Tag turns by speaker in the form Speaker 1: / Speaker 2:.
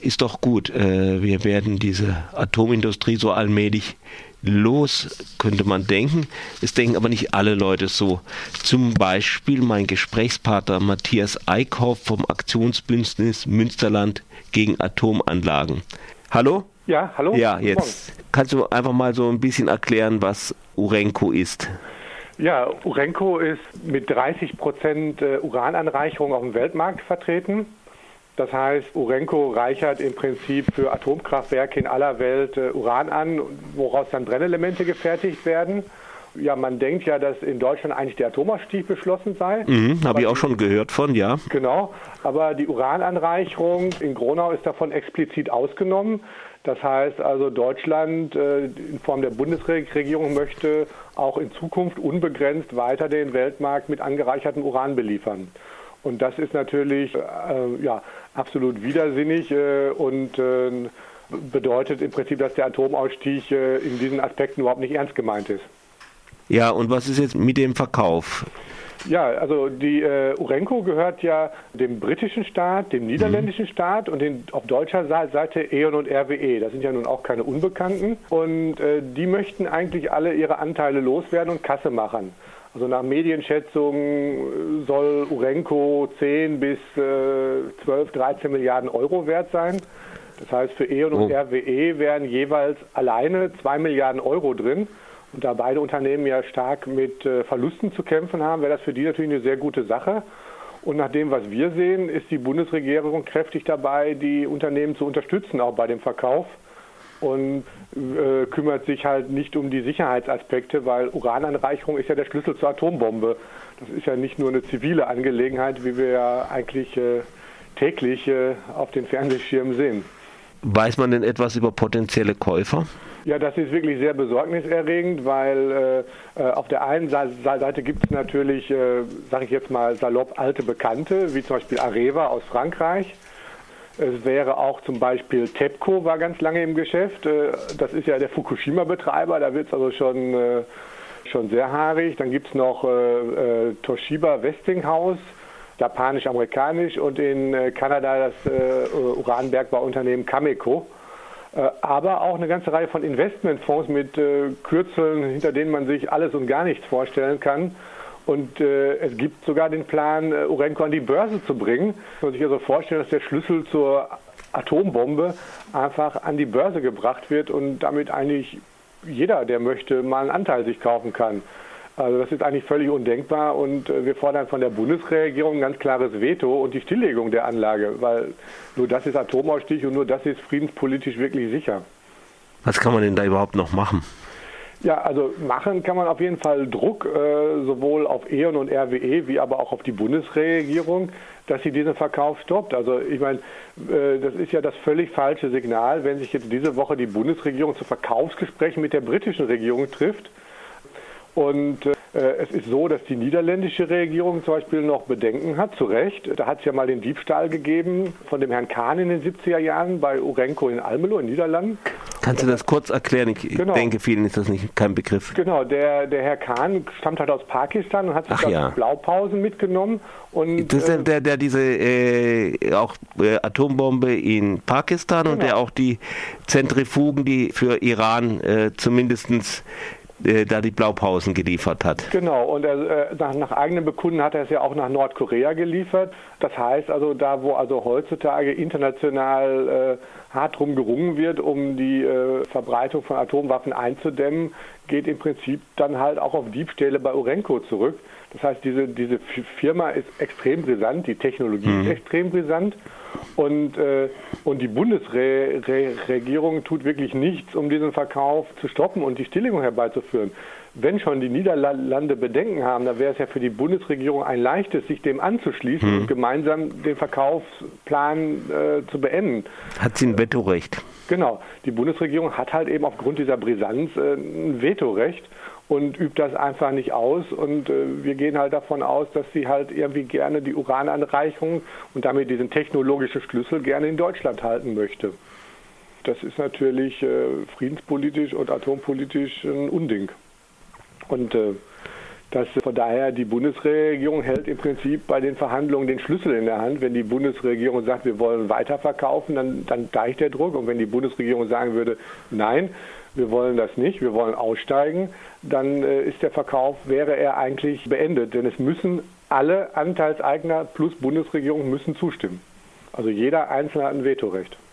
Speaker 1: Ist doch gut. Äh, wir werden diese Atomindustrie so allmählich los, könnte man denken. Es denken aber nicht alle Leute so. Zum Beispiel mein Gesprächspartner Matthias Eickhoff vom Aktionsbündnis Münsterland gegen Atomanlagen. Hallo?
Speaker 2: Ja, hallo.
Speaker 1: Ja, jetzt kannst du einfach mal so ein bisschen erklären, was Urenco ist.
Speaker 2: Ja, Urenco ist mit 30 Prozent äh, Urananreicherung auf dem Weltmarkt vertreten. Das heißt, Urenco reichert im Prinzip für Atomkraftwerke in aller Welt äh, Uran an, woraus dann Brennelemente gefertigt werden. Ja, man denkt ja, dass in Deutschland eigentlich der Atomausstieg beschlossen sei.
Speaker 1: Mhm, Habe ich auch schon gehört von, ja.
Speaker 2: Genau, aber die Urananreicherung in Gronau ist davon explizit ausgenommen. Das heißt also, Deutschland äh, in Form der Bundesregierung möchte auch in Zukunft unbegrenzt weiter den Weltmarkt mit angereichertem Uran beliefern. Und das ist natürlich äh, ja, absolut widersinnig äh, und äh, bedeutet im Prinzip, dass der Atomausstieg äh, in diesen Aspekten überhaupt nicht ernst gemeint ist.
Speaker 1: Ja, und was ist jetzt mit dem Verkauf?
Speaker 2: Ja, also die äh, Urenco gehört ja dem britischen Staat, dem niederländischen mhm. Staat und den, auf deutscher Seite E.ON und RWE. Das sind ja nun auch keine Unbekannten. Und äh, die möchten eigentlich alle ihre Anteile loswerden und Kasse machen. Also nach Medienschätzungen soll Urenco 10 bis äh, 12, 13 Milliarden Euro wert sein. Das heißt, für E.ON und oh. RWE wären jeweils alleine 2 Milliarden Euro drin. Und da beide Unternehmen ja stark mit äh, Verlusten zu kämpfen haben, wäre das für die natürlich eine sehr gute Sache. Und nach dem, was wir sehen, ist die Bundesregierung kräftig dabei, die Unternehmen zu unterstützen, auch bei dem Verkauf und äh, kümmert sich halt nicht um die Sicherheitsaspekte, weil Urananreicherung ist ja der Schlüssel zur Atombombe. Das ist ja nicht nur eine zivile Angelegenheit, wie wir ja eigentlich äh, täglich äh, auf den Fernsehschirmen sehen.
Speaker 1: Weiß man denn etwas über potenzielle Käufer?
Speaker 2: Ja, das ist wirklich sehr besorgniserregend, weil äh, äh auf der einen Seite gibt es natürlich, äh, sage ich jetzt mal salopp, alte Bekannte, wie zum Beispiel Areva aus Frankreich. Es wäre auch zum Beispiel TEPCO war ganz lange im Geschäft. Äh, das ist ja der Fukushima-Betreiber, da wird es also schon, äh, schon sehr haarig. Dann gibt es noch äh, Toshiba Westinghouse, japanisch-amerikanisch und in Kanada das Uranbergbauunternehmen Cameco. Aber auch eine ganze Reihe von Investmentfonds mit Kürzeln, hinter denen man sich alles und gar nichts vorstellen kann. Und äh, es gibt sogar den Plan, äh, Urenco an die Börse zu bringen. Man muss sich also vorstellen, dass der Schlüssel zur Atombombe einfach an die Börse gebracht wird und damit eigentlich jeder, der möchte, mal einen Anteil sich kaufen kann. Also das ist eigentlich völlig undenkbar und äh, wir fordern von der Bundesregierung ein ganz klares Veto und die Stilllegung der Anlage, weil nur das ist Atomausstieg und nur das ist friedenspolitisch wirklich sicher.
Speaker 1: Was kann man denn da überhaupt noch machen?
Speaker 2: Ja, also machen kann man auf jeden Fall Druck, äh, sowohl auf E.ON und RWE, wie aber auch auf die Bundesregierung, dass sie diesen Verkauf stoppt. Also ich meine, äh, das ist ja das völlig falsche Signal, wenn sich jetzt diese Woche die Bundesregierung zu Verkaufsgesprächen mit der britischen Regierung trifft. Und äh, es ist so, dass die niederländische Regierung zum Beispiel noch Bedenken hat, zu Recht. Da hat es ja mal den Diebstahl gegeben von dem Herrn Kahn in den 70er Jahren bei Urenco in Almelo in Niederlanden.
Speaker 1: Kannst du das kurz erklären? Ich genau. denke, vielen ist das nicht kein Begriff.
Speaker 2: Genau, der, der Herr Kahn stammt halt aus Pakistan und hat sich ja. Blaupausen mitgenommen. Und,
Speaker 1: das ist der, äh, der, der diese äh, auch äh, Atombombe in Pakistan genau. und der auch die Zentrifugen, die für Iran äh, zumindestens äh, da die Blaupausen geliefert hat.
Speaker 2: Genau, und er, äh, nach, nach eigenem Bekunden hat er es ja auch nach Nordkorea geliefert. Das heißt also, da wo also heutzutage international äh, hart drum gerungen wird, um die äh, Verbreitung von Atomwaffen einzudämmen, geht im Prinzip dann halt auch auf Diebstähle bei Urenco zurück. Das heißt, diese, diese Firma ist extrem brisant, die Technologie mhm. ist extrem brisant und, äh, und die Bundesregierung tut wirklich nichts, um diesen Verkauf zu stoppen und die Stilllegung herbeizuführen. Wenn schon die Niederlande Bedenken haben, dann wäre es ja für die Bundesregierung ein leichtes, sich dem anzuschließen mhm. und gemeinsam den Verkaufsplan äh, zu beenden.
Speaker 1: Hat sie ein Vetorecht?
Speaker 2: Genau. Die Bundesregierung hat halt eben aufgrund dieser Brisanz äh, ein Vetorecht und übt das einfach nicht aus. Und äh, wir gehen halt davon aus, dass sie halt irgendwie gerne die Urananreichung und damit diesen technologischen Schlüssel gerne in Deutschland halten möchte. Das ist natürlich äh, friedenspolitisch und atompolitisch ein Unding. Und äh, dass von daher die Bundesregierung hält im Prinzip bei den Verhandlungen den Schlüssel in der Hand. Wenn die Bundesregierung sagt, wir wollen weiterverkaufen, dann, dann deicht der Druck. Und wenn die Bundesregierung sagen würde, nein, wir wollen das nicht, wir wollen aussteigen, dann äh, ist der Verkauf, wäre er eigentlich beendet. Denn es müssen alle Anteilseigner plus Bundesregierung müssen zustimmen. Also jeder Einzelne hat ein Vetorecht.